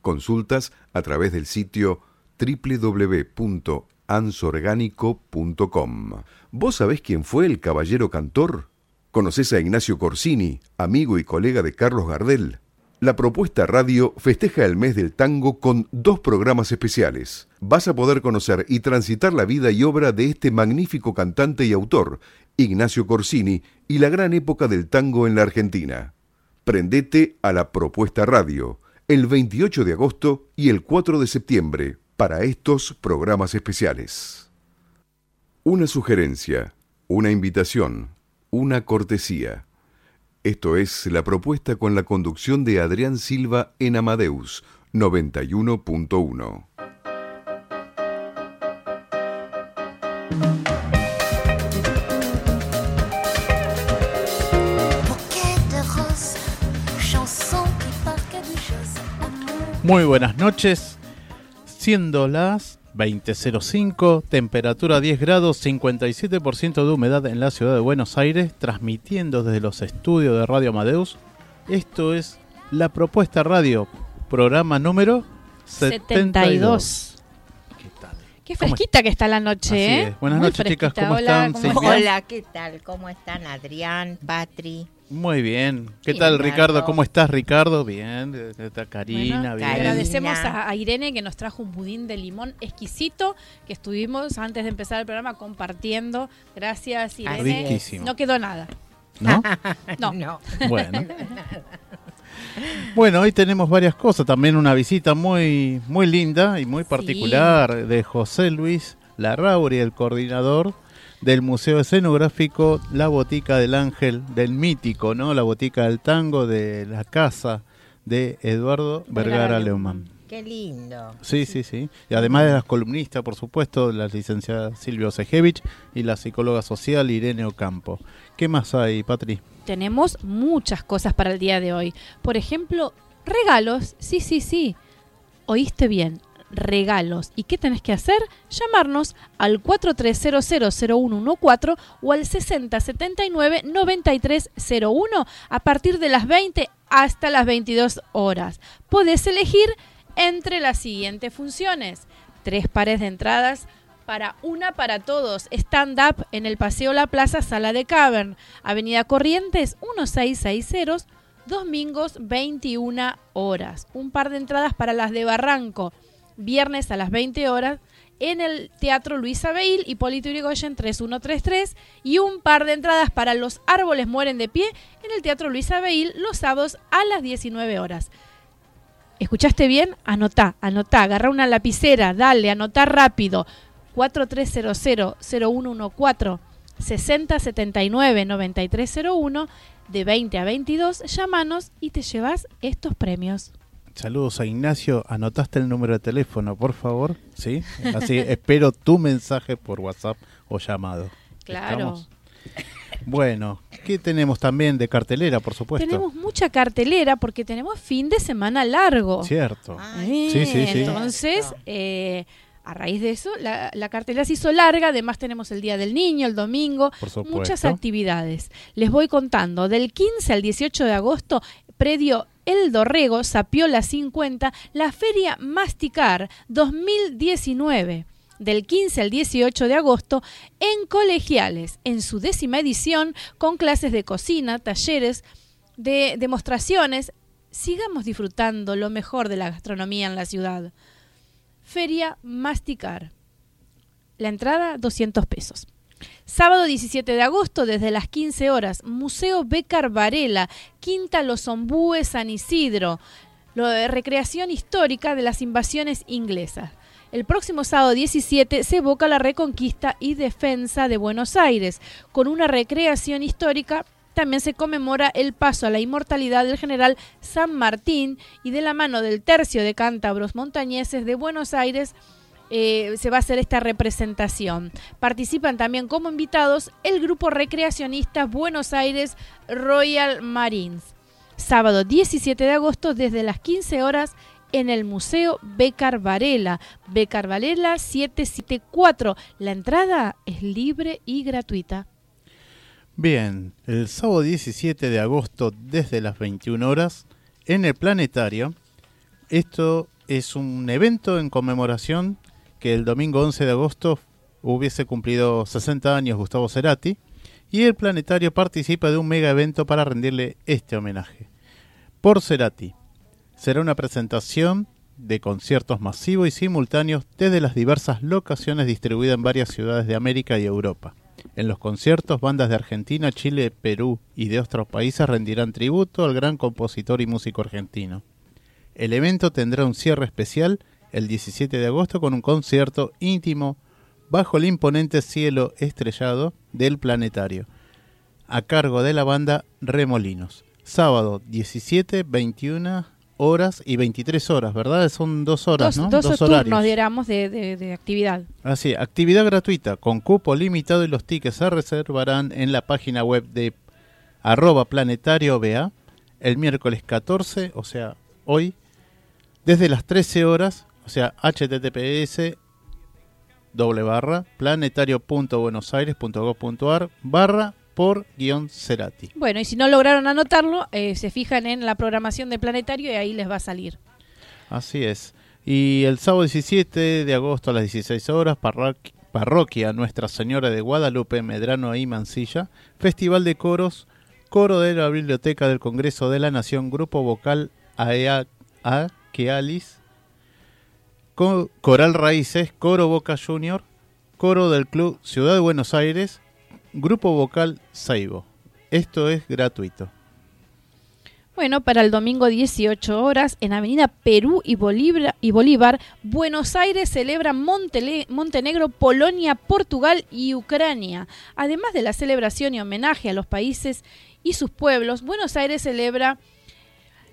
Consultas a través del sitio www.ansorgánico.com. ¿Vos sabés quién fue el caballero cantor? ¿Conoces a Ignacio Corsini, amigo y colega de Carlos Gardel? La propuesta radio festeja el mes del tango con dos programas especiales. Vas a poder conocer y transitar la vida y obra de este magnífico cantante y autor, Ignacio Corsini, y la gran época del tango en la Argentina. Prendete a la propuesta radio el 28 de agosto y el 4 de septiembre para estos programas especiales. Una sugerencia, una invitación, una cortesía. Esto es la propuesta con la conducción de Adrián Silva en Amadeus 91.1. Muy buenas noches, siendo las 20.05, temperatura 10 grados, 57% de humedad en la ciudad de Buenos Aires, transmitiendo desde los estudios de Radio Amadeus. Esto es La Propuesta Radio, programa número 72. ¿Qué tal? Qué fresquita que está la noche, ¿eh? Buenas noches, chicas, ¿cómo Hola, están? ¿cómo- Silvia? Hola, ¿qué tal? ¿Cómo están Adrián, Patri? Muy bien. ¿Qué tal, Ricardo. Ricardo? ¿Cómo estás, Ricardo? Bien. Está Karina, Bueno, bien. Karina. Agradecemos a, a Irene que nos trajo un budín de limón exquisito que estuvimos antes de empezar el programa compartiendo. Gracias, Irene. Riquísimo. No quedó nada. ¿No? No. No. Bueno. Bueno, hoy tenemos varias cosas. También una visita muy, muy linda y muy Sí. particular de José Luis Larrauri, el coordinador del Museo Escenográfico La Botica del Ángel, del mítico, ¿no? La Botica del Tango de la casa de Eduardo Vergara Leumann. Qué lindo. Sí, sí, sí. Y además de las columnistas, por supuesto, la licenciada Silvia Osejevich y la psicóloga social Irene Ocampo. ¿Qué más hay, Patri? Tenemos muchas cosas para el día de hoy. Por ejemplo, regalos. Sí, sí, sí. Oíste bien. Regalos. ¿Y qué tenés que hacer? Llamarnos al 43000114 o al 6079-9301 a partir de las 20 hasta las 22 horas. Podés elegir entre las siguientes funciones. Tres pares de entradas para una para todos. Stand-up en el Paseo La Plaza, Sala de Cavern. Avenida Corrientes 1660, domingos 21 horas. Un par de entradas para las de Barranco, viernes a las 20 horas en el Teatro Luis Abeil, Hipólito Yrigoyen 3133 y un par de entradas para Los Árboles Mueren de Pie en el Teatro Luis Abeil los sábados a las 19 horas. ¿Escuchaste bien? Anotá, anotá, agarra una lapicera, dale, anotá rápido. 4300-0114 6079-9301 de 20 a 22, llámanos y te llevas estos premios. Saludos a Ignacio. ¿Anotaste el número de teléfono, por favor? ¿Sí? Así espero tu mensaje por WhatsApp o llamado. Claro. ¿Estamos? Bueno, ¿qué tenemos también de cartelera, por supuesto? Tenemos mucha cartelera porque tenemos fin de semana largo. Cierto. Ay, Sí, sí, sí. Entonces, eh, a raíz de eso, la, la cartelera se hizo larga. Además, tenemos el Día del Niño, el domingo, Por supuesto. muchas actividades. Les voy contando. Del 15 al 18 de agosto, predio El Dorrego, Sapiola 50, la Feria Masticar 2019. Del 15 al 18 de agosto, en Colegiales, en su décima edición, con clases de cocina, talleres, de demostraciones. Sigamos disfrutando lo mejor de la gastronomía en la ciudad. Feria Masticar. La entrada 200 pesos. Sábado 17 de agosto, desde las 15 horas, Museo Becar Varela, Quinta Los Ombúes, San Isidro, lo recreación histórica de las invasiones inglesas. El próximo sábado 17 se evoca la reconquista y defensa de Buenos Aires. Con una recreación histórica también se conmemora el paso a la inmortalidad del general San Martín y de la mano del tercio de cántabros montañeses de Buenos Aires eh, se va a hacer esta representación. Participan también como invitados el grupo recreacionista Buenos Aires Royal Marines. Sábado 17 de agosto desde las 15 horas en el Museo Becar Varela. Becar Varela 774. La entrada es libre y gratuita. Bien, el sábado 17 de agosto desde las 21 horas en el planetario. Esto es un evento en conmemoración que el domingo 11 de agosto hubiese cumplido 60 años Gustavo Cerati y el planetario participa de un mega evento para rendirle este homenaje. Por Cerati. Será una presentación de conciertos masivos y simultáneos desde las diversas locaciones distribuidas en varias ciudades de América y Europa. En los conciertos, bandas de Argentina, Chile, Perú y de otros países rendirán tributo al gran compositor y músico argentino. El evento tendrá un cierre especial el 17 de agosto con un concierto íntimo bajo el imponente cielo estrellado del planetario, a cargo de la banda Remolinos. Sábado 17, 21 horas y 23 horas, ¿verdad? Son dos horas, dos ¿no? dos Dos turnos, horarios. diéramos, de, de- de actividad. Así, actividad gratuita con cupo limitado y los tickets se reservarán en la página web de arroba planetario BA el miércoles 14, o sea, hoy, desde las 13 horas, o sea, https doble barra planetario.buenosaires.gov.ar barra por guion Cerati. Bueno, y si no lograron anotarlo, eh, se fijan en la programación de Planetario y ahí les va a salir. Así es. Y el sábado 17 de agosto a las 16 horas, parroqui- parroquia Nuestra Señora de Guadalupe, Medrano y Mansilla, Festival de Coros, Coro de la Biblioteca del Congreso de la Nación, Grupo Vocal AEA Akealis, Co- Coral Raíces, Coro Boca Junior, Coro del Club Ciudad de Buenos Aires, Grupo Vocal Saibo. Esto es gratuito. Bueno, para el domingo 18 horas, en Avenida Perú y Bolívar, Buenos Aires celebra Montenegro, Polonia, Portugal y Ucrania. Además de la celebración y homenaje a los países y sus pueblos, Buenos Aires celebra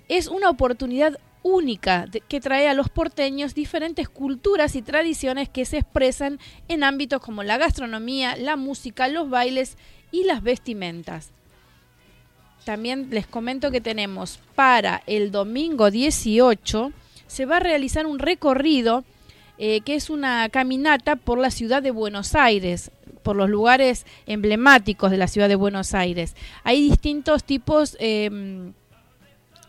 es una oportunidad única que trae a los porteños diferentes culturas y tradiciones que se expresan en ámbitos como la gastronomía, la música, los bailes y las vestimentas. También les comento que tenemos para el domingo 18 se va a realizar un recorrido eh, que es una caminata por la ciudad de Buenos Aires, por los lugares emblemáticos de la ciudad de Buenos Aires. Hay distintos tipos eh,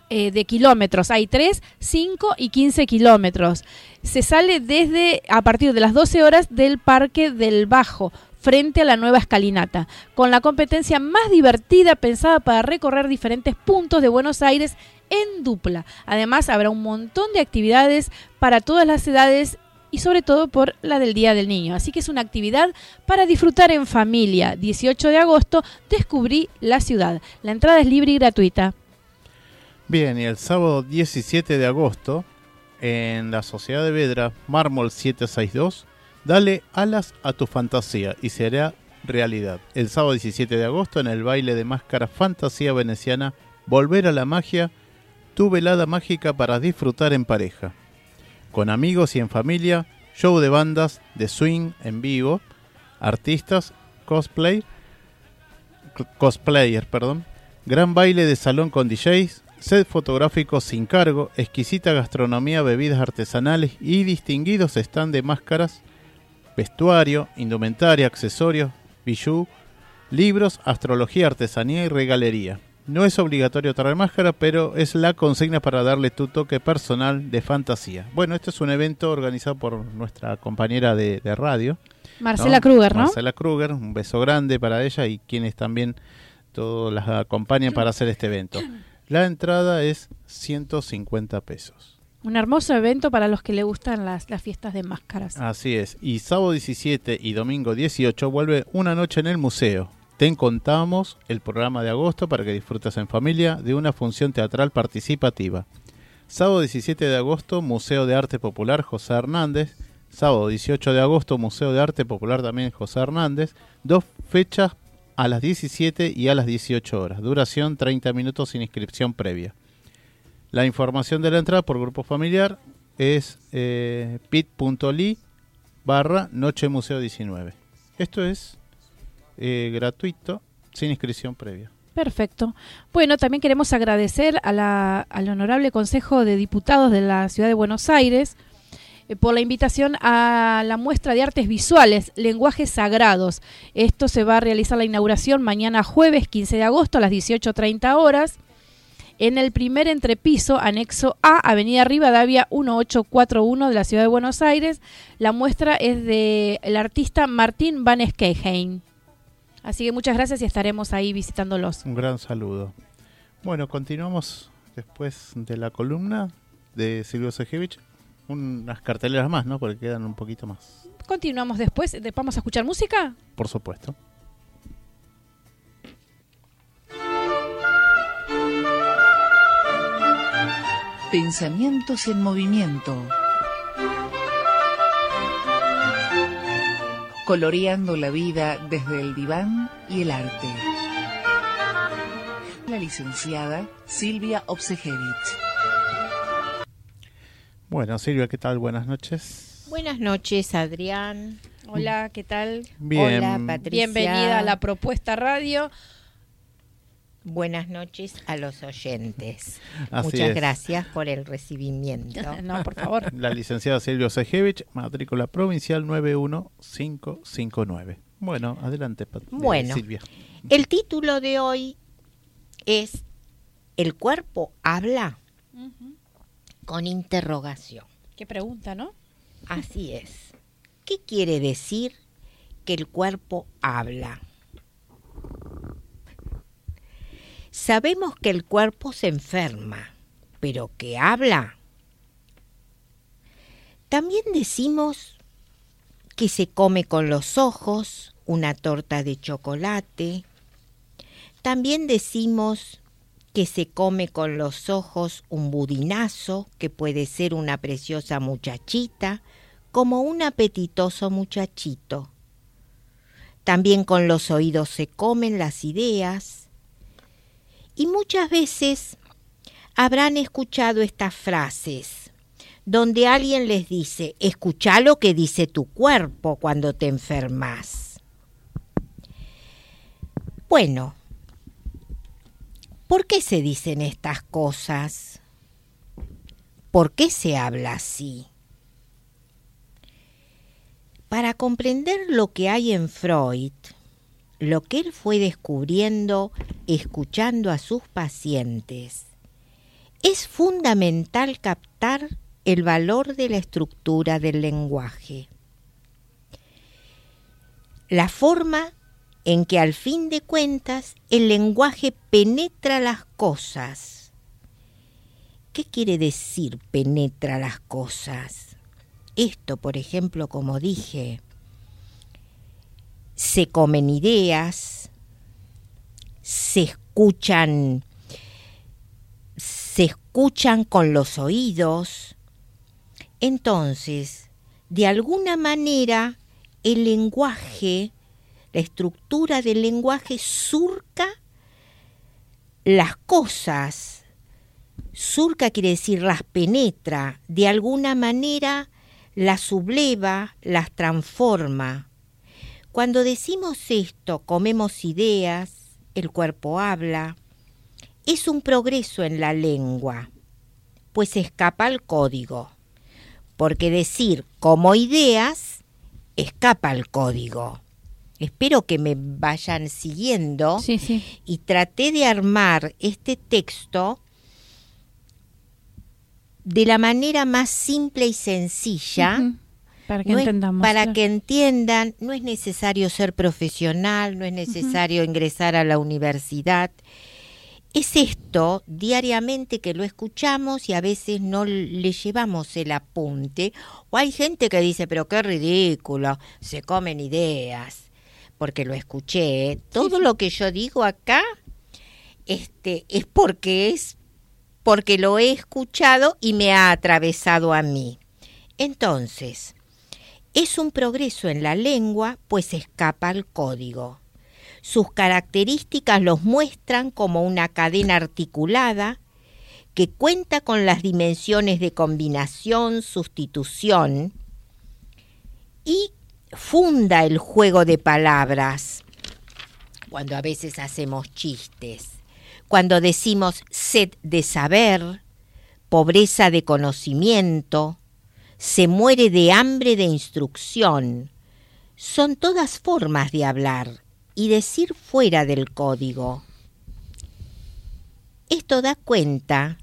eh, de kilómetros. Hay 3, 5 y 15 kilómetros. Se sale desde a partir de las 12 horas del Parque del Bajo frente a la nueva escalinata, con la competencia más divertida pensada para recorrer diferentes puntos de Buenos Aires en dupla. Además, habrá un montón de actividades para todas las edades y sobre todo por la del Día del Niño. Así que es una actividad para disfrutar en familia. 18 de agosto, descubrí la ciudad. La entrada es libre y gratuita. Bien, y el sábado 17 de agosto, en la Sociedad de Vedra, Mármol 762, dale alas a tu fantasía y será realidad. El sábado 17 de agosto, en el baile de máscara Fantasía Veneciana, Volver a la Magia, tu velada mágica para disfrutar en pareja. Con amigos y en familia, show de bandas, de swing en vivo, artistas, cosplay, cosplayer, perdón. Gran baile de salón con DJs, set fotográfico sin cargo, exquisita gastronomía, bebidas artesanales y distinguidos stand de máscaras, vestuario, indumentaria, accesorios, bijoux, libros, astrología, artesanía y regalería. No es obligatorio traer máscara, pero es la consigna para darle tu toque personal de fantasía. Bueno, este es un evento organizado por nuestra compañera de, de radio. Marcela Kruger, ¿no? Marcela Kruger, un beso grande para ella y quienes también todos las acompañan para hacer este evento. La entrada es 150 pesos. Un hermoso evento para los que le gustan las, las fiestas de máscaras. Así es. Y sábado 17 y domingo 18 vuelve una noche en el museo. Te contamos el programa de agosto para que disfrutes en familia de una función teatral participativa. Sábado 17 de agosto, Museo de Arte Popular José Hernández. Sábado 18 de agosto, Museo de Arte Popular también José Hernández. Dos fechas a las 17 y a las 18 horas. Duración 30 minutos sin inscripción previa. La información de la entrada por grupo familiar es eh, pit.ly barra Noche Museo 19. Esto es eh, gratuito, sin inscripción previa. Perfecto. Bueno, también queremos agradecer a la, al Honorable Consejo de Diputados de la Ciudad de Buenos Aires por la invitación a la muestra de artes visuales, lenguajes sagrados. Esto se va a realizar la inauguración mañana jueves 15 de agosto a las 18.30 horas en el primer entrepiso, anexo A, Avenida Rivadavia 1841 de la Ciudad de Buenos Aires. La muestra es de el artista Martín Van Skeheim. Así que muchas gracias y estaremos ahí visitándolos. Un gran saludo. Bueno, continuamos después de la columna de Silvio Sejevich. Unas carteleras más, ¿no? Porque quedan un poquito más. Continuamos después. De- ¿Vamos a escuchar música? Por supuesto. Pensamientos en movimiento. Coloreando la vida desde el diván y el arte. La licenciada Silvia Obsejevich. Bueno, Silvia, ¿qué tal? Buenas noches. Buenas noches, Adrián. Hola, ¿qué tal? Bien. Hola, Patricia. Bienvenida a la propuesta radio. Buenas noches a los oyentes. Así Muchas es. gracias por el recibimiento. No, por favor. La licenciada Silvio Sejevich, matrícula provincial 91559. Bueno, adelante, Pat- eh, Bueno. Silvia. El título de hoy es ¿El cuerpo habla? Con interrogación. Qué pregunta, ¿no? Así es. ¿Qué quiere decir que el cuerpo habla? Sabemos que el cuerpo se enferma, pero que habla. También decimos que se come con los ojos una torta de chocolate. También decimos que se come con los ojos un budinazo, que puede ser una preciosa muchachita, como un apetitoso muchachito. También con los oídos se comen las ideas. Y muchas veces habrán escuchado estas frases, donde alguien les dice, escucha lo que dice tu cuerpo cuando te enfermas. Bueno, ¿por qué se dicen estas cosas? ¿Por qué se habla así? Para comprender lo que hay en Freud, lo que él fue descubriendo escuchando a sus pacientes, es fundamental captar el valor de la estructura del lenguaje. La forma en que al fin de cuentas el lenguaje penetra las cosas. ¿Qué quiere decir penetra las cosas? Esto, por ejemplo, como dije, se comen ideas, se escuchan, se escuchan con los oídos. Entonces, de alguna manera, el lenguaje, la estructura del lenguaje surca las cosas. Surca quiere decir las penetra, de alguna manera las subleva, las transforma. Cuando decimos esto, comemos ideas, el cuerpo habla. Es un progreso en la lengua, pues escapa al código. Porque decir como ideas escapa al código. Espero que me vayan siguiendo Sí, sí. y traté de armar este texto de la manera más simple y sencilla. Para que No es- entendamos. para claro. que entiendan, no es necesario ser profesional, no es necesario ingresar a la universidad. Es esto diariamente que lo escuchamos y a veces no le llevamos el apunte. O hay gente que dice, pero qué ridículo, se comen ideas, porque lo escuché. ¿eh? Todo lo que yo digo acá este, es porque es porque lo he escuchado y me ha atravesado a mí. Entonces, es un progreso en la lengua, pues escapa al código. Sus características los muestran como una cadena articulada que cuenta con las dimensiones de combinación, sustitución y funda el juego de palabras cuando a veces hacemos chistes, cuando decimos sed de saber, pobreza de conocimiento, se muere de hambre de instrucción. Son todas formas de hablar y decir fuera del código. Esto da cuenta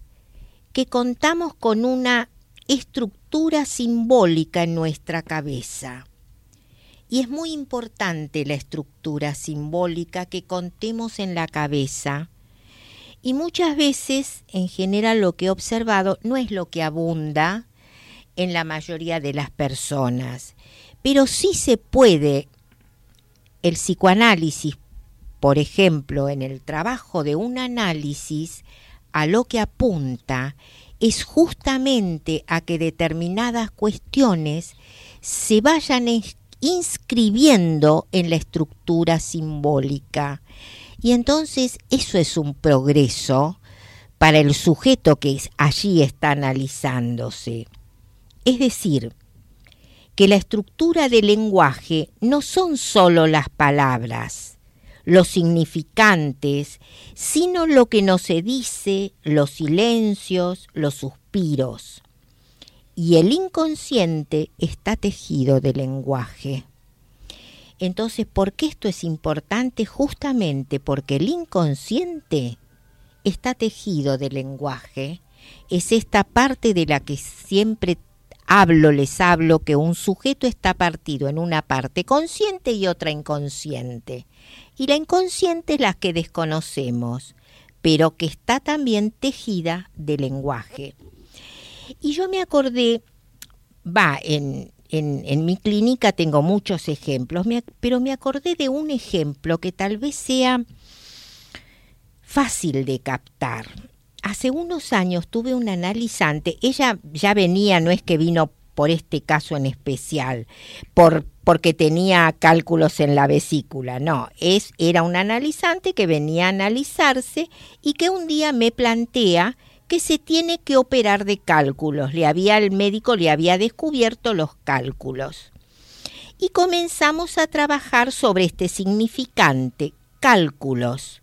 que contamos con una estructura simbólica en nuestra cabeza. Y es muy importante la estructura simbólica que contemos en la cabeza. Y muchas veces, en general, lo que he observado no es lo que abunda en la mayoría de las personas, pero sí se puede el psicoanálisis, por ejemplo, en el trabajo de un análisis, a lo que apunta es justamente a que determinadas cuestiones se vayan inscribiendo en la estructura simbólica. Y entonces eso es un progreso para el sujeto que allí está analizándose. Es decir, que la estructura del lenguaje no son solo las palabras, los significantes, sino lo que no se dice, los silencios, los suspiros. Y el inconsciente está tejido de lenguaje. Entonces, ¿por qué esto es importante? Justamente porque el inconsciente está tejido de lenguaje. Es esta parte de la que siempre hablo, les hablo, que un sujeto está partido en una parte consciente y otra inconsciente. Y la inconsciente es la que desconocemos, pero que está también tejida de lenguaje. Y yo me acordé, va, en, en, mi clínica tengo muchos ejemplos, me pero me acordé de un ejemplo que tal vez sea fácil de captar. Hace unos años tuve una analizante, ella ya venía, no es que vino por este caso en especial, por, porque tenía cálculos en la vesícula, no, es, era un analizante que venía a analizarse y que un día me plantea que se tiene que operar de cálculos. Le había, el médico le había descubierto los cálculos. Y comenzamos a trabajar sobre este significante, cálculos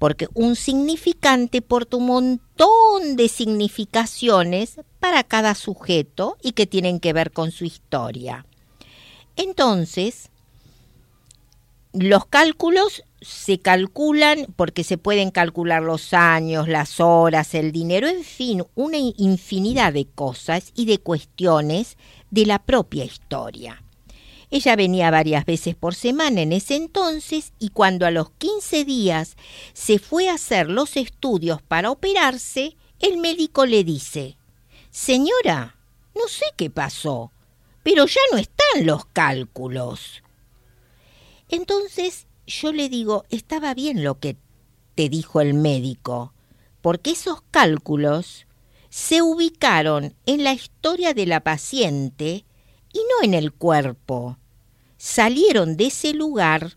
porque un significante porta un montón de significaciones para cada sujeto y que tienen que ver con su historia. Entonces, los cálculos se calculan porque se pueden calcular los años, las horas, el dinero, en fin, una infinidad de cosas y de cuestiones de la propia historia. Ella venía varias veces por semana en ese entonces y cuando a los 15 días se fue a hacer los estudios para operarse, el médico le dice, Señora, no sé qué pasó, pero ya no están los cálculos. Entonces yo le digo, estaba bien lo que te dijo el médico, porque esos cálculos se ubicaron en la historia de la paciente y no en el cuerpo. Salieron de ese lugar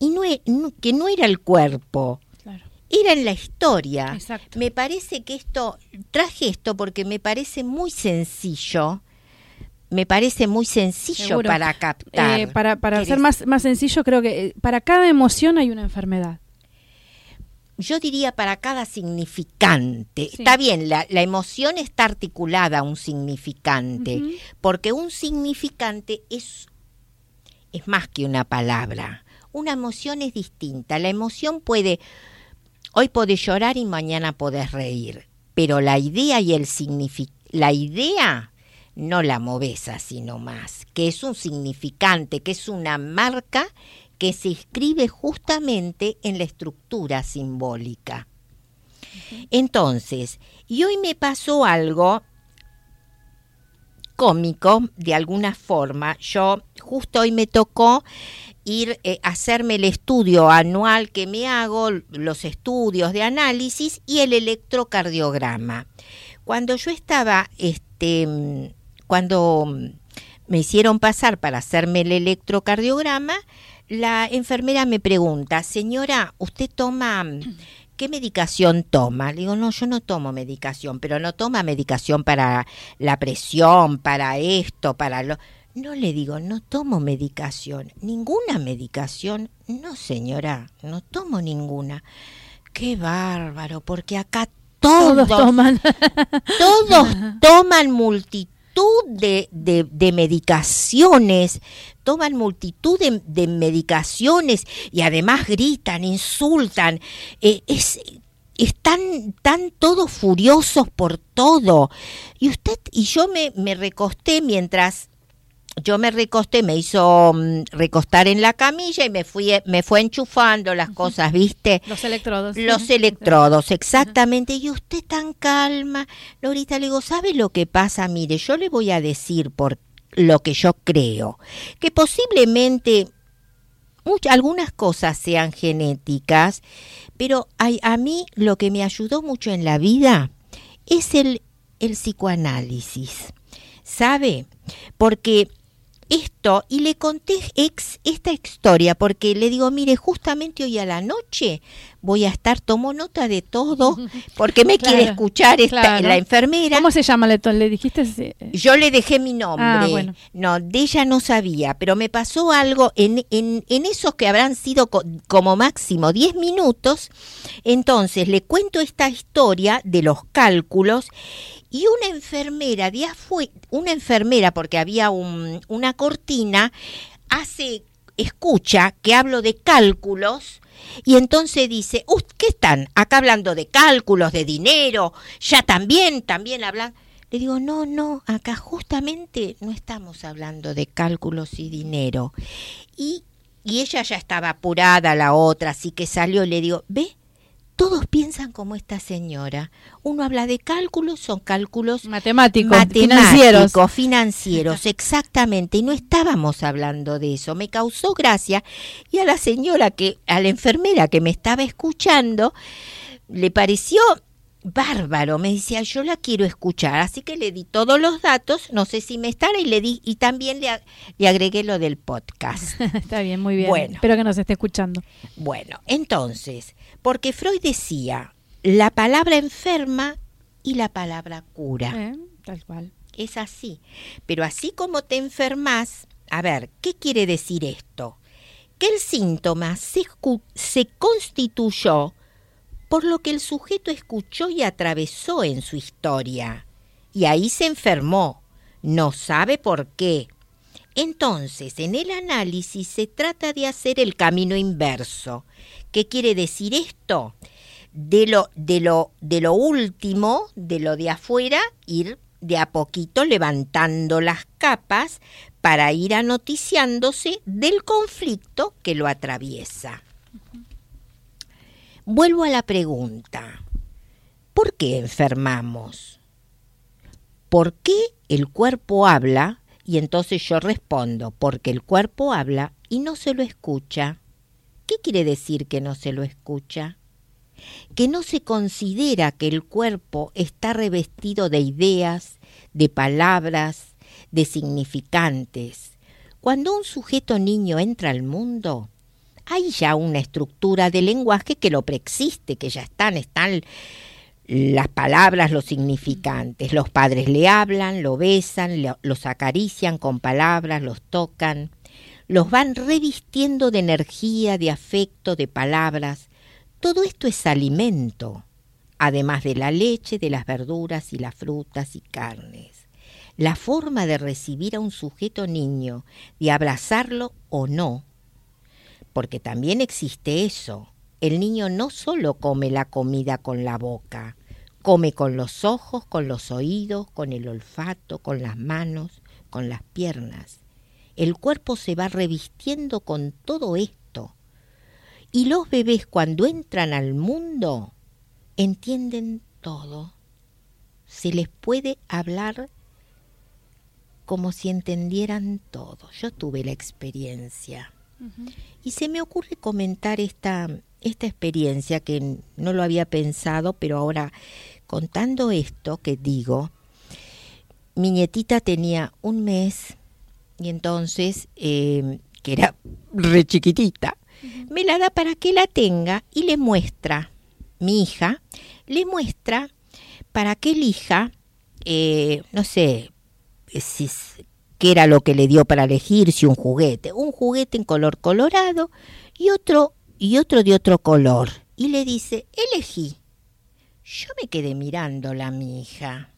y no, e- no- que no era el cuerpo, Claro. era en la historia. Exacto. Me parece que esto, traje esto porque me parece muy sencillo, me parece muy sencillo Seguro. para captar. Eh, para para ¿Querés? ser más, más sencillo, creo que eh, para cada emoción hay una enfermedad. yo diría para cada significante. Sí. Está bien, la, la emoción está articulada a un significante, porque un significante es, es más que una palabra. Una emoción es distinta. La emoción puede, hoy podés llorar y mañana podés reír, pero la idea y el significado, la idea no la moves así nomás, que es un significante, que es una marca que se escribe justamente en la estructura simbólica. Entonces, y hoy me pasó algo cómico, de alguna forma. Yo justo hoy me tocó ir eh, a hacerme el estudio anual que me hago, los estudios de análisis y el electrocardiograma. Cuando yo estaba, este, mm, cuando mm, me hicieron pasar para hacerme el electrocardiograma, la enfermera me pregunta, señora, ¿usted toma mm, qué medicación toma? Le digo, no, yo no tomo medicación, pero no toma medicación para la presión, para esto, para lo... No le digo, no tomo medicación, ninguna medicación. No, señora, no tomo ninguna. Qué bárbaro, porque acá todos, Todos toman. todos toman multitud de, de- de medicaciones, toman multitud de, de medicaciones y además gritan, insultan. Eh, es, están tan todos furiosos por todo. Y usted y yo me, me recosté mientras yo me recosté, me hizo mm, recostar en la camilla y me fui me fue enchufando las cosas, ¿viste? Los electrodos. Los electrodos, exactamente. Y usted tan calma, Lorita, le digo, ¿sabe lo que pasa? Mire, yo le voy a decir por lo que yo creo, que posiblemente much- algunas cosas sean genéticas, pero hay- a mí lo que me ayudó mucho en la vida es el, el psicoanálisis, ¿sabe? Porque esto, y le conté ex, esta historia, porque le digo, mire, justamente hoy a la noche voy a estar, tomo nota de todo, porque me quiere escuchar esta, claro. la enfermera. ¿Cómo se llama? ¿Le, le dijiste? Sí. Yo le dejé mi nombre. Ah, bueno. No, de ella no sabía, pero me pasó algo en, en, en esos que habrán sido co- como máximo 10 minutos. Entonces le cuento esta historia de los cálculos y una enfermera de afue- una enfermera, porque había un- una cortina, hace, escucha que hablo de cálculos y entonces dice, "Ust, ¿qué están? Acá hablando de cálculos, de dinero, ya también, también hablan. Le digo, no, no, acá justamente no estamos hablando de cálculos y dinero. Y, y ella ya estaba apurada, la otra, así que salió y le digo, ve, todos piensan como esta señora. Uno habla de cálculos, son cálculos Matemáticos, matemáticos, financieros. financieros, exactamente. Y no estábamos hablando de eso. Me causó gracia y a la señora que, a la enfermera que me estaba escuchando, le pareció bárbaro. Me decía, yo la quiero escuchar. Así que le di todos los datos, no sé si me estará, y le di, y también le, le agregué lo del podcast. Está bien, muy bien. Bueno. Espero que nos esté escuchando. Bueno, entonces, porque Freud decía la palabra enferma y la palabra cura. Eh, Tal cual. Es así. Pero así como te enfermas, a ver, ¿qué quiere decir esto? Que el síntoma se, se constituyó por lo que el sujeto escuchó y atravesó en su historia. Y ahí se enfermó. No sabe por qué. Entonces, en el análisis se trata de hacer el camino inverso. ¿Qué quiere decir esto? De lo, de lo, de lo último, de lo de afuera, ir de a poquito levantando las capas para ir anoticiándose del conflicto que lo atraviesa. Vuelvo a la pregunta. ¿Por qué enfermamos? ¿Por qué el cuerpo habla? Y entonces yo respondo, porque el cuerpo habla y no se lo escucha. ¿Qué quiere decir que no se lo escucha? Que no se considera que el cuerpo está revestido de ideas, de palabras, de significantes. Cuando un sujeto niño entra al mundo, hay ya una estructura de lenguaje que lo preexiste, que ya están, están las palabras, los significantes. Los padres le hablan, lo besan, lo- los acarician con palabras, los tocan, los van revistiendo de energía, de afecto, de palabras. Todo esto es alimento, además de la leche, de las verduras y las frutas y carnes. La forma de recibir a un sujeto niño, de abrazarlo o no, porque también existe eso. El niño no solo come la comida con la boca, come con los ojos, con los oídos, con el olfato, con las manos, con las piernas. El cuerpo se va revistiendo con todo esto. Y los bebés cuando entran al mundo entienden todo. Se les puede hablar como si entendieran todo. Yo tuve la experiencia. Y se me ocurre comentar esta, esta experiencia que no lo había pensado, pero ahora contando esto que digo, mi nietita tenía un mes y entonces, eh, que era re chiquitita, me la da para que la tenga y le muestra, mi hija, le muestra para que elija, eh, no sé, si, qué era lo que le dio para elegir, si un juguete, un juguete en color colorado y otro y otro de otro color. Y le dice, elegí. Yo me quedé mirándola mi hija.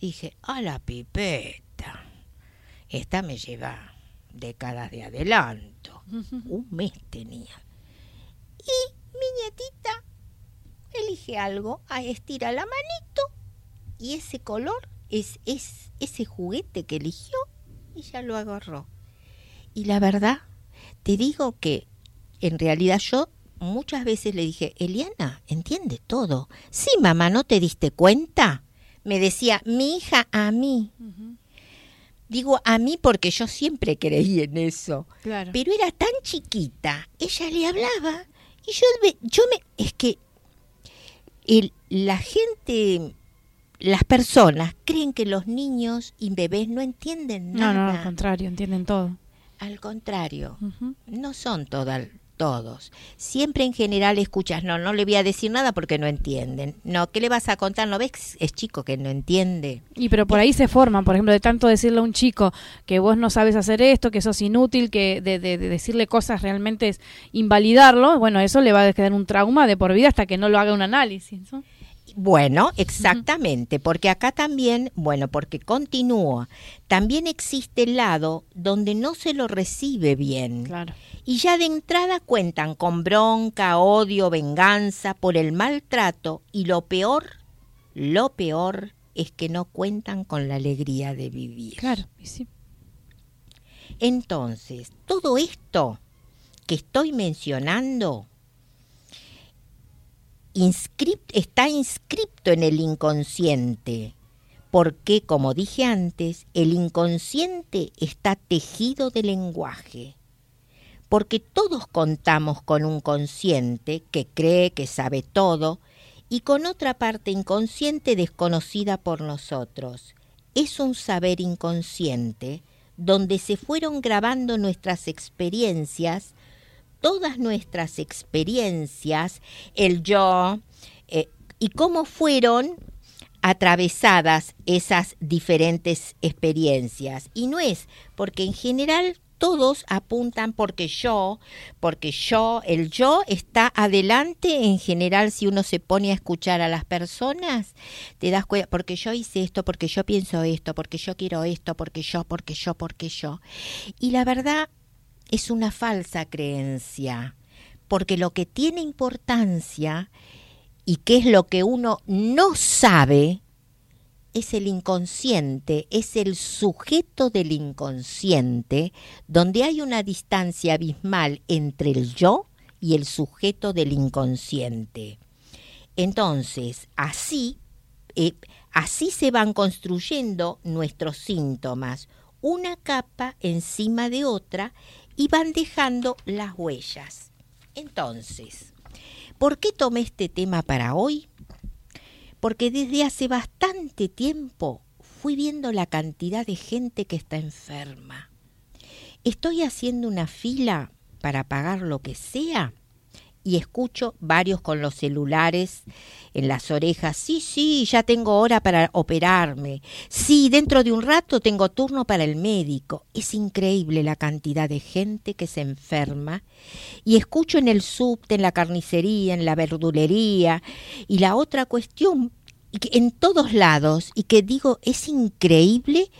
Dije, a la pipeta. Esta me lleva décadas de adelanto. Un mes tenía. Y mi nietita elige algo, estira la manito y ese color es, es ese juguete que eligió ella lo agarró. Y la verdad, te digo que en realidad yo muchas veces le dije, Eliana, entiende todo. Sí, mamá, ¿no te diste cuenta? Me decía, mi hija a mí. Digo a mí porque yo siempre creí en eso. Claro. Pero era tan chiquita, ella le hablaba y yo, yo me... Es que el, la gente las personas creen que los niños y bebés no entienden nada. No, no, al contrario, entienden todo. Al contrario, no son todas todos. Siempre en general escuchas, no, no le voy a decir nada porque no entienden. No, ¿qué le vas a contar? ¿No ves? Es chico que no entiende. Y pero por ahí se forman, por ejemplo, de tanto decirle a un chico que vos no sabes hacer esto, que sos inútil, que de, de, decirle cosas realmente es invalidarlo, bueno, eso le va a quedar un trauma de por vida hasta que no lo haga un análisis. ¿no? Bueno, exactamente, porque acá también, bueno, porque continúa, también existe el lado donde no se lo recibe bien. Claro. Y ya de entrada cuentan con bronca, odio, venganza por el maltrato y lo peor, lo peor es que no cuentan con la alegría de vivir. Claro, sí. Entonces, todo esto que estoy mencionando está inscripto en el inconsciente, porque, como dije antes, el inconsciente está tejido de lenguaje, porque todos contamos con un consciente que cree que sabe todo y con otra parte inconsciente desconocida por nosotros. Es un saber inconsciente donde se fueron grabando nuestras experiencias todas nuestras experiencias, el yo, eh, y cómo fueron atravesadas esas diferentes experiencias. Y no es porque en general todos apuntan porque yo, porque yo, el yo está adelante en general si uno se pone a escuchar a las personas, te das cuenta, porque yo hice esto, porque yo pienso esto, porque yo quiero esto, porque yo, porque yo, porque yo. Y la verdad, es una falsa creencia, porque lo que tiene importancia y que es lo que uno no sabe, es el inconsciente, es el sujeto del inconsciente, donde hay una distancia abismal entre el yo y el sujeto del inconsciente. Entonces, así, eh, así se van construyendo nuestros síntomas, una capa encima de otra, y van dejando las huellas. Entonces, ¿por qué tomé este tema para hoy? Porque desde hace bastante tiempo fui viendo la cantidad de gente que está enferma. Estoy haciendo una fila para pagar lo que sea y escucho varios con los celulares en las orejas. Sí, sí, ya tengo hora para operarme. Sí, dentro de un rato tengo turno para el médico. Es increíble la cantidad de gente que se enferma. Y escucho en el subte, en la carnicería, en la verdulería. Y la otra cuestión, en todos lados, y que digo, es increíble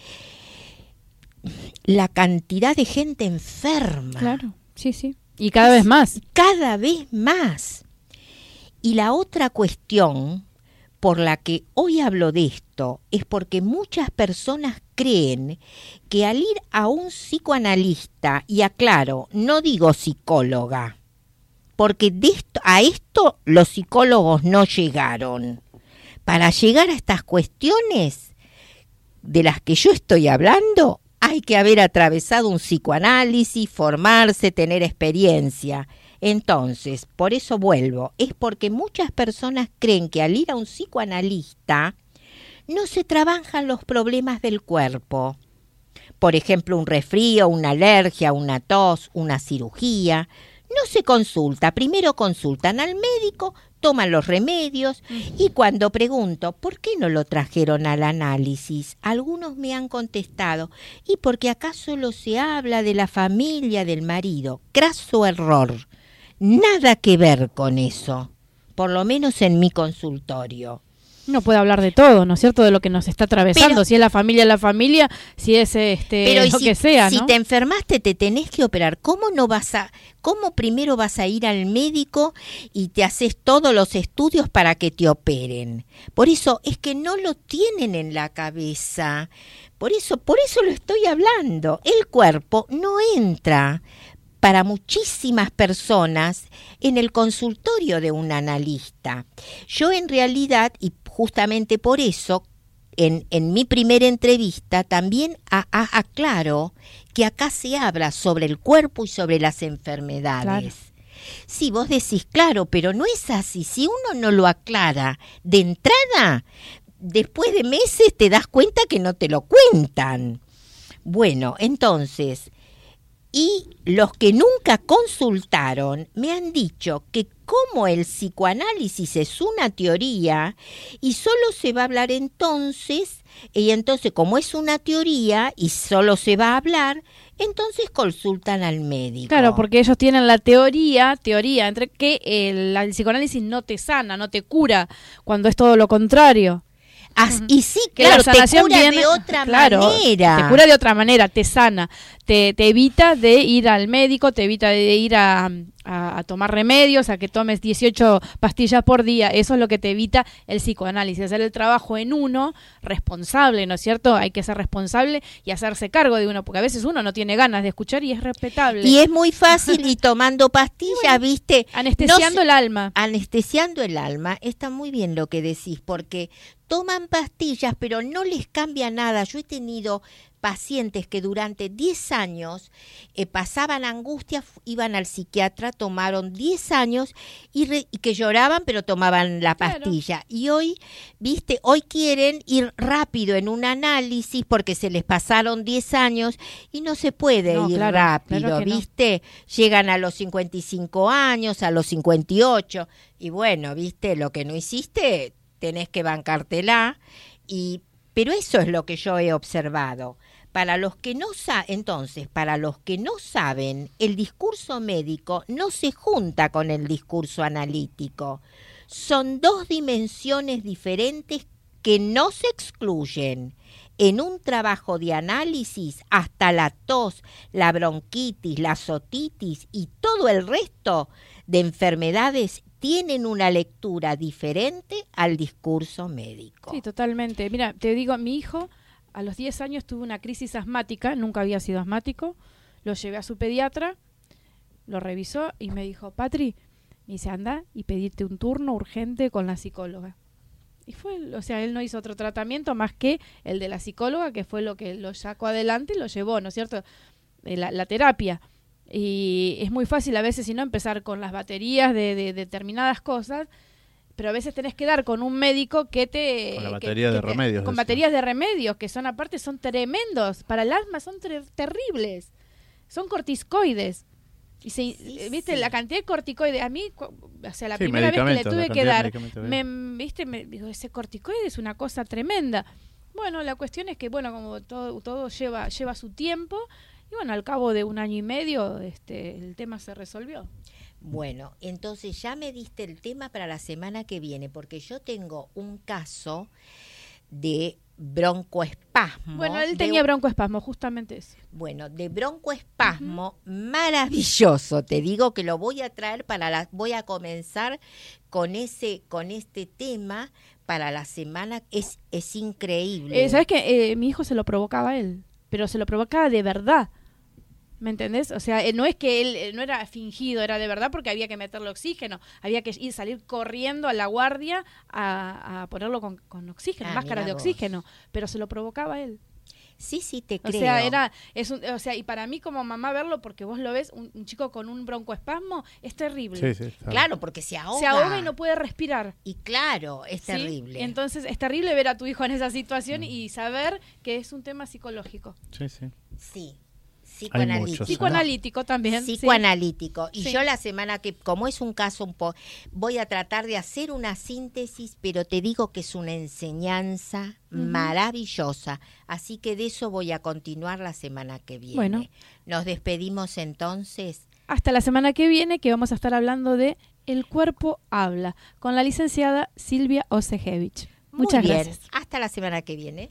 la cantidad de gente enferma. Claro, sí, sí. Y cada vez más. Cada vez más. Y la otra cuestión por la que hoy hablo de esto es porque muchas personas creen que al ir a un psicoanalista, y aclaro, no digo psicóloga, porque de esto, a esto los psicólogos no llegaron. Para llegar a estas cuestiones de las que yo estoy hablando, hay que haber atravesado un psicoanálisis, formarse, tener experiencia. Entonces, por eso vuelvo, es porque muchas personas creen que al ir a un psicoanalista no se trabajan los problemas del cuerpo. Por ejemplo, un resfrío, una alergia, una tos, una cirugía. No se consulta, primero consultan al médico, toman los remedios y cuando pregunto ¿por qué no lo trajeron al análisis? Algunos me han contestado ¿y porque acá solo se habla de la familia del marido? Craso error. Nada que ver con eso, por lo menos en mi consultorio. No puede hablar de todo, ¿no es cierto? De lo que nos está atravesando, si es la familia, la familia, si es este lo que sea, Si te enfermaste, te tenés que operar. ¿Cómo no vas a cómo primero vas a ir al médico y te haces todos los estudios para que te operen? Por eso es que no lo tienen en la cabeza. Por eso, por eso lo estoy hablando. El cuerpo no entra para muchísimas personas en el consultorio de un analista. Yo en realidad, y justamente por eso, en, en mi primera entrevista también aclaro que acá se habla sobre el cuerpo y sobre las enfermedades. Sí, vos decís, claro, pero no es así. Si uno no lo aclara de entrada, después de meses te das cuenta que no te lo cuentan. Bueno, entonces, y los que nunca consultaron me han dicho que como el psicoanálisis es una teoría y solo se va a hablar entonces, y entonces como es una teoría y solo se va a hablar, entonces consultan al médico. Claro, porque ellos tienen la teoría, teoría, entre que el, el psicoanálisis no te sana, no te cura, cuando es todo lo contrario. Y sí, claro, te cura de otra manera. Te cura de otra manera, te sana, te, te evita de ir al médico, te evita de ir a, a, tomar remedios, a que tomes 18 pastillas por día. Eso es lo que te evita el psicoanálisis, hacer el trabajo en uno responsable, ¿no es cierto? Hay que ser responsable y hacerse cargo de uno, porque a veces uno no tiene ganas de escuchar y es respetable. Y es muy fácil y tomando pastillas, ¿viste? Anestesiando el alma. Anestesiando el alma, está muy bien lo que decís, porque toman pastillas, pero no les cambia nada. Yo he tenido pacientes que durante 10 años eh, pasaban angustia, iban al psiquiatra, tomaron 10 años y, que lloraban pero tomaban la pastilla. Y hoy, viste, hoy quieren ir rápido en un análisis porque se les pasaron 10 años y no se puede ir rápido, viste. Llegan a los 55 años, a los 58 y bueno, viste, lo que no hiciste, tenés que bancártela y pero eso es lo que yo he observado. Para los que no entonces, para los que no saben, el discurso médico no se junta con el discurso analítico. Son dos dimensiones diferentes que no se excluyen. En un trabajo de análisis, hasta la tos, la bronquitis, la sotitis y todo el resto de enfermedades tienen una lectura diferente al discurso médico. Sí, totalmente. Mira, te digo, mi hijo a los 10 años tuve una crisis asmática, nunca había sido asmático, lo llevé a su pediatra, lo revisó y me dijo, Patri, me dice, anda y pedirte un turno urgente con la psicóloga. Y fue, o sea, él no hizo otro tratamiento más que el de la psicóloga, que fue lo que lo sacó adelante y lo llevó, ¿no es cierto? Eh, la, la terapia. Y es muy fácil a veces, si no, empezar con las baterías de, de determinadas cosas pero a veces tenés que dar con un médico que te... Con la batería de remedios. Con baterías de remedios, que son aparte, son tremendos. Para el asma son terribles. Son corticoides. Y se, Sí, eh, viste, sí. la cantidad de corticoides, a mí, cu- o sea, la Sí, primera vez que le tuve que dar, me, viste, me digo, ese corticoide es una cosa tremenda. Bueno, la cuestión es que, bueno, como todo, todo lleva, lleva su tiempo, y bueno, al cabo de un año y medio, este, el tema se resolvió. Bueno, entonces ya me diste el tema para la semana que viene, porque yo tengo un caso de broncoespasmo. Bueno, él tenía broncoespasmo, justamente eso. Bueno, de broncoespasmo maravilloso. Te digo que lo voy a traer para la voy a comenzar con ese con este tema para la semana es es increíble. Eh, ¿Sabes que Mi hijo se lo provocaba a él, pero se lo provocaba de verdad. ¿Me entendés? O sea, eh, no es que él eh, no era fingido, era de verdad porque había que meterle oxígeno, había que ir salir corriendo a la guardia a, a ponerlo con, con oxígeno, Ah, máscara mirá de oxígeno, pero se lo provocaba él. Sí, sí, te O creo. sea, era, es un- o sea, y para mí como mamá verlo, porque vos lo ves, un, un chico con un broncoespasmo, es terrible. Sí, sí. Claro, porque se ahoga. Se ahoga y no puede respirar. Y claro, es ¿sí? terrible. Entonces es terrible ver a tu hijo en esa situación y saber que es un tema psicológico. Sí, sí. sí. Muchos, Psicoanalítico. ¿no? Psicoanalítico también. sí. Psicoanalítico. Y Sí. yo la semana que, como es un caso un poco, voy a tratar de hacer una síntesis, pero te digo que es una enseñanza maravillosa. Así que de eso voy a continuar la semana que viene. Bueno. Nos despedimos entonces. Hasta la semana que viene que vamos a estar hablando de El cuerpo habla con la licenciada Silvia Osejevich. Muy Muchas bien. gracias. Hasta la semana que viene.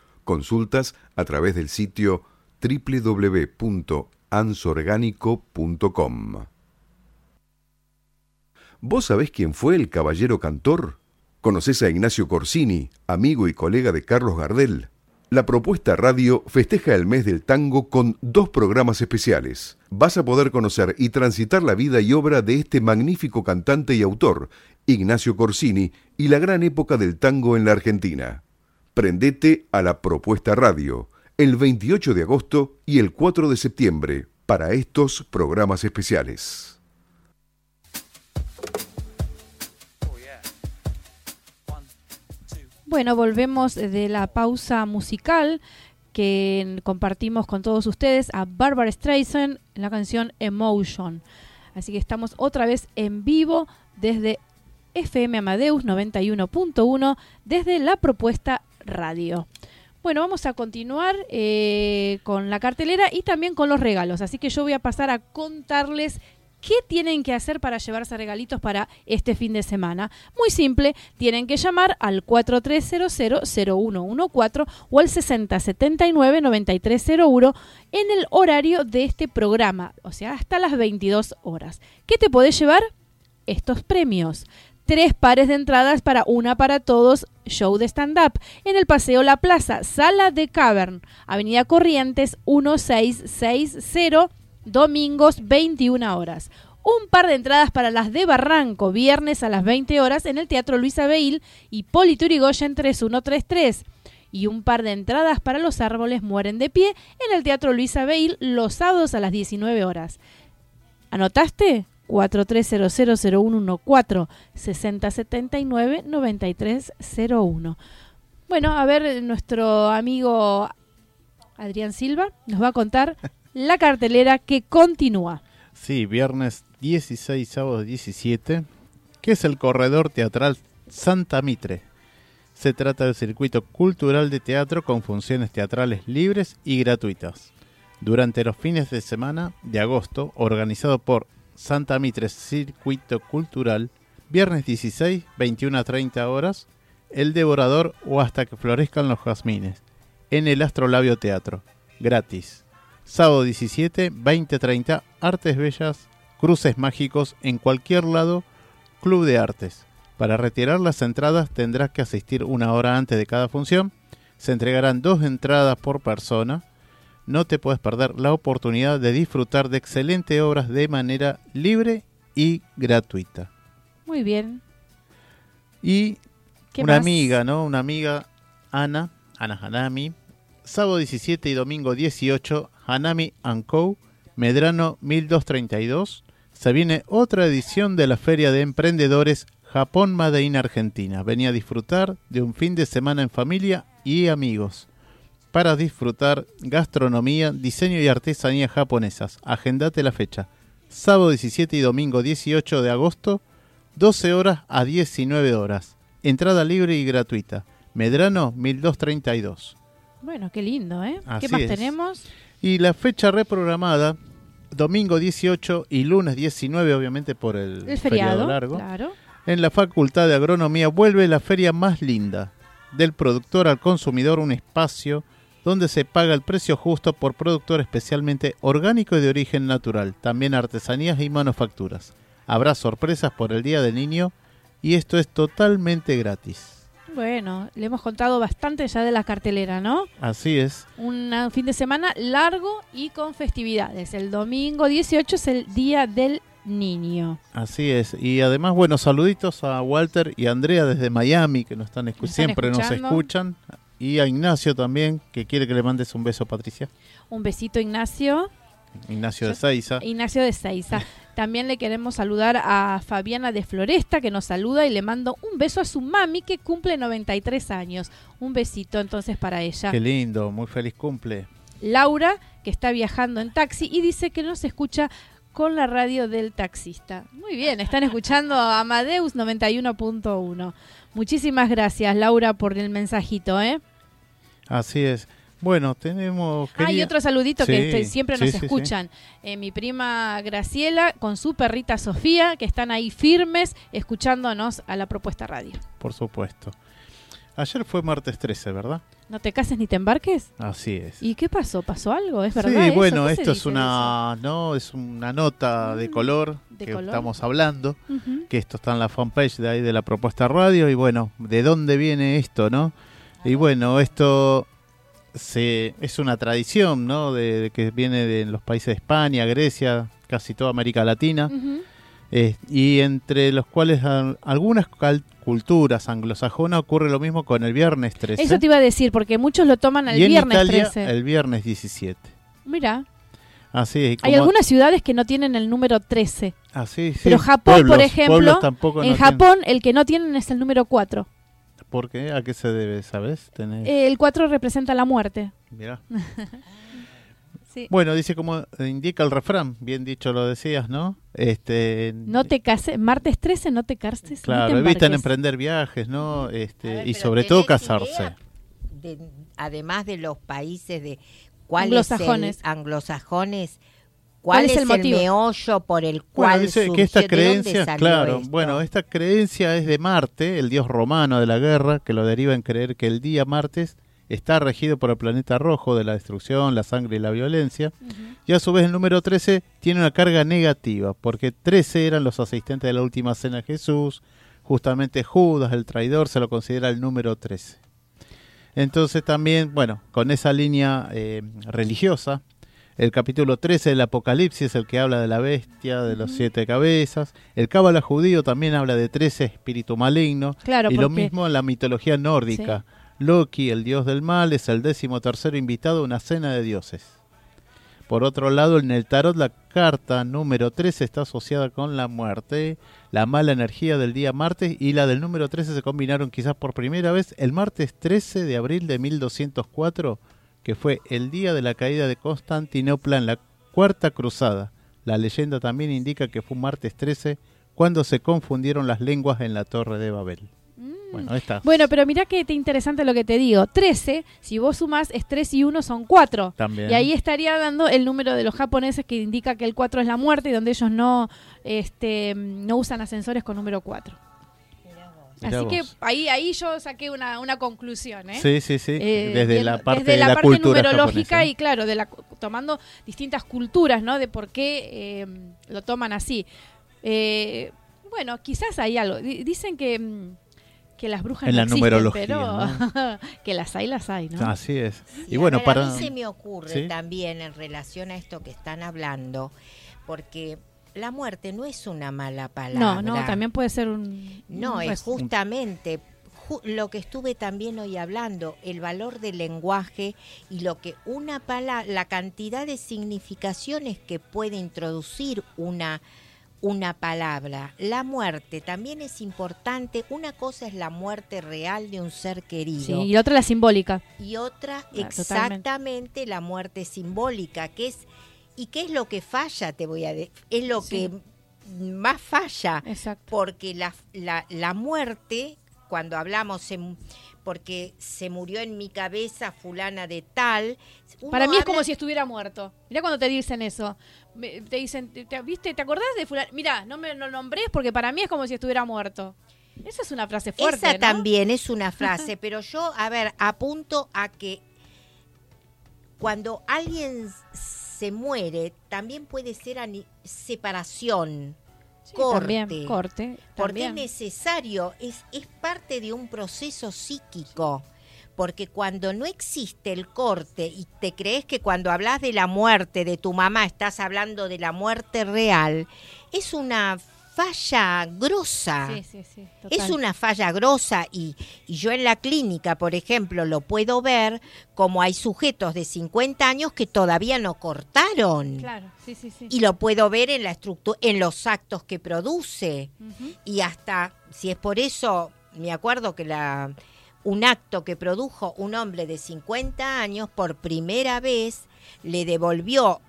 Consultas a través del sitio www.ansorgánico.com. ¿Vos sabés quién fue el caballero cantor? ¿Conoces a Ignacio Corsini, amigo y colega de Carlos Gardel? La propuesta radio festeja el mes del tango con dos programas especiales. Vas a poder conocer y transitar la vida y obra de este magnífico cantante y autor, Ignacio Corsini, y la gran época del tango en la Argentina. Prendete a la propuesta radio el 28 de agosto y el 4 de septiembre para estos programas especiales. Bueno, volvemos de la pausa musical que compartimos con todos ustedes a Barbara Streisand en la canción Emotion. Así que estamos otra vez en vivo desde FM Amadeus 91.1 desde la propuesta radio. Bueno, vamos a continuar eh, con la cartelera y también con los regalos. Así que yo voy a pasar a contarles ¿Qué tienen que hacer para llevarse regalitos para este fin de semana? Muy simple, tienen que llamar al 4300-0114 o al 6079-9301 en el horario de este programa, o sea, hasta las 22 horas. ¿Qué te podés llevar? Estos premios. Tres pares de entradas para una para todos, show de stand-up, en el Paseo La Plaza, Sala de Cavern, Avenida Corrientes 1660 domingos 21 horas. Un par de entradas para las de Barranco, viernes a las 20 horas en el Teatro Luis Abel y Politurigoyen 3133. Y un par de entradas para Los Árboles Mueren de Pie en el Teatro Luis Abel los sábados a las 19 horas. ¿Anotaste? 43000114 6079 9301. Bueno, a ver, nuestro amigo Adrián Silva nos va a contar la cartelera que continúa. Sí, viernes 16, sábado 17, que es el corredor teatral Santa Mitre. Se trata del circuito cultural de teatro con funciones teatrales libres y gratuitas. Durante los fines de semana de agosto, organizado por Santa Mitre Circuito Cultural, viernes 16, 21 a 30 horas, El Devorador o hasta que florezcan los jazmines, en el Astrolabio Teatro, gratis. Sábado 17, 20.30, Artes Bellas, Cruces Mágicos en cualquier lado, Club de Artes. Para retirar las entradas tendrás que asistir una hora antes de cada función. Se entregarán dos entradas por persona. No te puedes perder la oportunidad de disfrutar de excelentes obras de manera libre y gratuita. Muy bien. Y ¿Qué una más? amiga, ¿no? Una amiga, Ana, Ana Hanami. Sábado 17 y domingo 18, Hanami Co. Medrano 1232. Se viene otra edición de la Feria de Emprendedores Japón Made in Argentina. Venía a disfrutar de un fin de semana en familia y amigos. Para disfrutar gastronomía, diseño y artesanía japonesas. Agendate la fecha. Sábado 17 y domingo 18 de agosto, 12 horas a 19 horas. Entrada libre y gratuita. Medrano 1232. Bueno, qué lindo, ¿eh? ¿Qué más es. tenemos? Y la fecha reprogramada, domingo 18 y lunes 19, obviamente por el, El feriado, largo. claro. En la Facultad de Agronomía vuelve la feria más linda, del productor al consumidor, un espacio donde se paga el precio justo por productor especialmente orgánico y de origen natural, también artesanías y manufacturas. Habrá sorpresas por el Día del Niño y esto es totalmente gratis. Bueno, le hemos contado bastante ya de la cartelera, ¿no? Así es. Un fin de semana largo y con festividades. El domingo 18 es el Día del Niño. Así es. Y además, bueno, saluditos a Walter y Andrea desde Miami, que nos están, escu- Nos están siempre nos escuchan. Y a Ignacio también, que quiere que le mandes un beso, Patricia. Un besito, Ignacio. Ignacio de Seiza. Ignacio de Seiza. También le queremos saludar a Fabiana de Floresta, que nos saluda y le mando un beso a su mami, que cumple 93 años. Un besito entonces para ella. Qué lindo, muy feliz cumple. Laura, que está viajando en taxi y dice que nos escucha con la radio del taxista. Muy bien, están escuchando a Amadeus 91.1. Muchísimas gracias, Laura, por el mensajito, ¿eh? Así es. Bueno, tenemos... Ah, quería- otro saludito que este, siempre nos sí, sí. escuchan. Eh, mi prima Graciela con su perrita Sofía, que están ahí firmes escuchándonos a la propuesta radio. Por supuesto. Ayer fue martes 13, ¿verdad? No te cases ni te embarques. Así es. ¿Y qué pasó? ¿Pasó algo? ¿Es verdad? Sí, eso? bueno, ¿Qué se esto es una, no, es una nota de Mm, color de que color. estamos hablando, que esto está en la fanpage de ahí de la propuesta radio y bueno, ¿de dónde viene esto, no? Y bueno, esto se es una tradición, ¿no? De, de que viene de los países de España, Grecia, casi toda América Latina. Eh, y entre los cuales al- algunas culturas anglosajonas ocurre lo mismo con el viernes 13. Eso te iba a decir, porque muchos lo toman el y en viernes Italia 13. el viernes 17. Mira, Así es. y hay algunas ciudades que no tienen el número 13. así, sí, Pero Japón, por ejemplo, en no tienen- Japón el que no tienen es el número 4. ¿Por qué? ¿A qué se debe, sabes? Tenés- el 4 representa la muerte. mirá. Sí. Bueno, dice como indica el refrán, bien dicho lo decías, ¿no? Este, No te cases, martes 13 no te cases. claro, te evitan emprender viajes, ¿no? Este, ver, y sobre todo ¿tenés casarse. de- además de los países de cuál Anglosajones. anglosajones, ¿Cuál cuál, es el el, motivo? meollo por el Bueno, cual dice que esta ¿De dónde creencia, claro, esto? bueno, esta creencia es de Marte, el dios romano de la guerra, que lo deriva en creer que el día martes está regido por el planeta rojo de la destrucción, la sangre y la violencia. Y a su vez el número 13 tiene una carga negativa, porque 13 eran los asistentes de la última cena de Jesús, justamente Judas, el traidor, se lo considera el número 13. Entonces también, bueno, con esa línea eh, religiosa, el capítulo 13 del Apocalipsis es el que habla de la bestia, de los siete cabezas. El Cábala judío también habla de 13 espíritu maligno. Claro, y lo mismo en la mitología nórdica. Loki, el dios del mal, es el décimo tercero invitado a una cena de dioses. Por otro lado, en el tarot la carta número 13 está asociada con la muerte, la mala energía del día martes y la del número 13 se combinaron quizás por primera vez el martes 13 de abril de 1204, que fue el día de la caída de Constantinopla en la Cuarta Cruzada. La leyenda también indica que fue un martes 13 cuando se confundieron las lenguas en la Torre de Babel. Bueno, esta Mm. Bueno, pero mira que te interesante lo que te digo. 13, si vos sumás, es 3 y 1 son 4. también. Y ahí estaría dando el número de los japoneses que indica que el 4 es la muerte y donde ellos no, este, no usan ascensores con número 4. Mirá Así que ahí, ahí yo saqué una, una conclusión, ¿eh? Sí, sí, sí. Eh, desde la parte desde de la, la, parte cultura numerológica japonesa. y claro, de la, tomando distintas culturas, ¿no? De por qué eh, lo toman así. Eh, bueno, quizás hay algo. Di- Dicen que, mm, que las brujas En no la existen, numerología, pero que las hay, las hay, ¿no? Así es. Sí, y a bueno, ver, para... A mí se me ocurre ¿Sí? también en relación a esto que están hablando, porque la muerte no es una mala palabra. no, no, también puede ser un... No, un es justamente ju- lo que estuve también hoy hablando, el valor del lenguaje y lo que una palabra, la cantidad de significaciones que puede introducir una una palabra. La muerte también es importante. Una cosa es la muerte real de un ser querido Sí, y otra la simbólica. y otra Ah, exactamente la muerte simbólica, que es y qué es lo que falla, te voy a decir, es lo Sí. que más falla, Exacto. porque la, la, la muerte cuando hablamos mu- porque se murió en mi cabeza fulana de tal. uno Para mí es habla- como si estuviera muerto. Mirá cuando te dicen eso. Me- Te dicen, te- te- ¿viste? ¿Te acordás de fulano? Mira, no me lo nombrés porque para mí es como si estuviera muerto. Esa es una frase fuerte, Esa ¿no? también es una frase, pero yo, a ver, apunto a que cuando alguien se muere, también puede ser separación, Sí, corte. También, corte. porque es necesario, es, es parte de un proceso psíquico. Porque cuando no existe el corte y te crees que cuando hablas de la muerte de tu mamá estás hablando de la muerte real, es una falla grosa. Sí, sí, sí. Es una falla grosa y, y yo en la clínica, por ejemplo, lo puedo ver como hay sujetos de 50 años que todavía no cortaron. Claro, sí, sí, sí. Y lo puedo ver en la estructura, en los actos que produce. Y hasta, si es por eso, me acuerdo que la un acto que produjo un hombre de 50 años por primera vez le devolvió,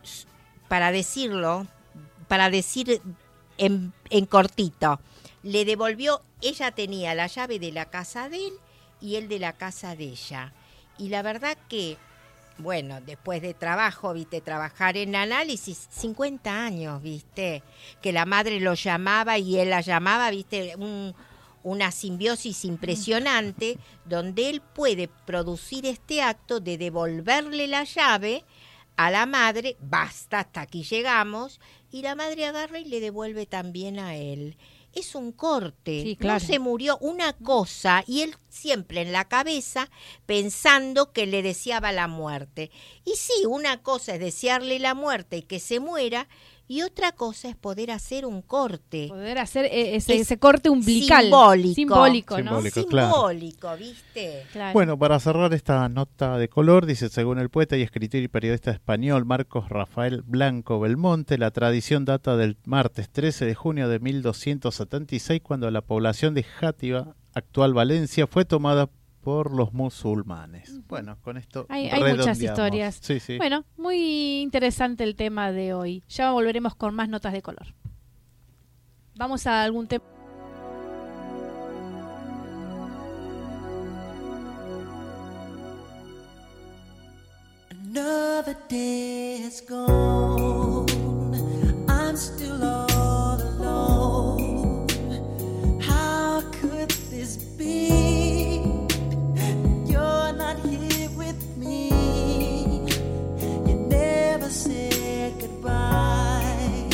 para decirlo, para decir en, cortito, le devolvió, ella tenía la llave de la casa de él y él de la casa de ella. Y la verdad que, bueno, después de trabajo, viste, trabajar en análisis, 50 años, viste, que la madre lo llamaba y él la llamaba, viste, un- una simbiosis impresionante donde él puede producir este acto de devolverle la llave a la madre, basta, hasta aquí llegamos, y la madre agarra y le devuelve también a él. Es un corte, Sí, no se murió una cosa y él siempre en la cabeza pensando que le deseaba la muerte. Y sí, una cosa es desearle la muerte y que se muera, y otra cosa es poder hacer un corte. Poder hacer eh, ese, Es ese corte umbilical. simbólico. Simbólico, ¿no? Simbólico. claro. Simbólico, ¿viste? Claro. Bueno, para cerrar esta nota de color, dice, según el poeta y escritor y periodista español Marcos Rafael Blanco Belmonte, la tradición data del martes 13 de junio de 1276, cuando la población de Játiva, actual Valencia, fue tomada por los musulmanes. Bueno, con esto Hay, hay muchas historias. Sí, sí. Bueno, muy interesante el tema de hoy. Ya volveremos con más notas de color. Vamos a algún tema. Another day has gone. I'm still all alone. How could this be? Said goodbye.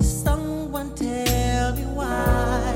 Someone tell me why.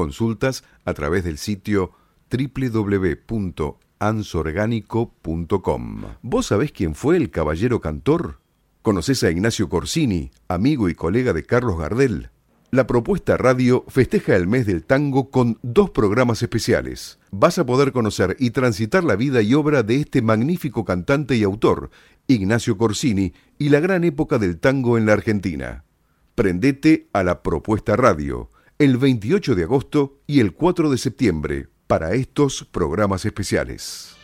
Consultas a través del sitio www.ansorgánico.com. ¿Vos sabés quién fue el caballero cantor? ¿Conoces a Ignacio Corsini, amigo y colega de Carlos Gardel? La propuesta radio festeja el mes del tango con dos programas especiales. Vas a poder conocer y transitar la vida y obra de este magnífico cantante y autor, Ignacio Corsini, y la gran época del tango en la Argentina. Prendete a la propuesta radio el 28 de agosto y el 4 de septiembre para estos programas especiales.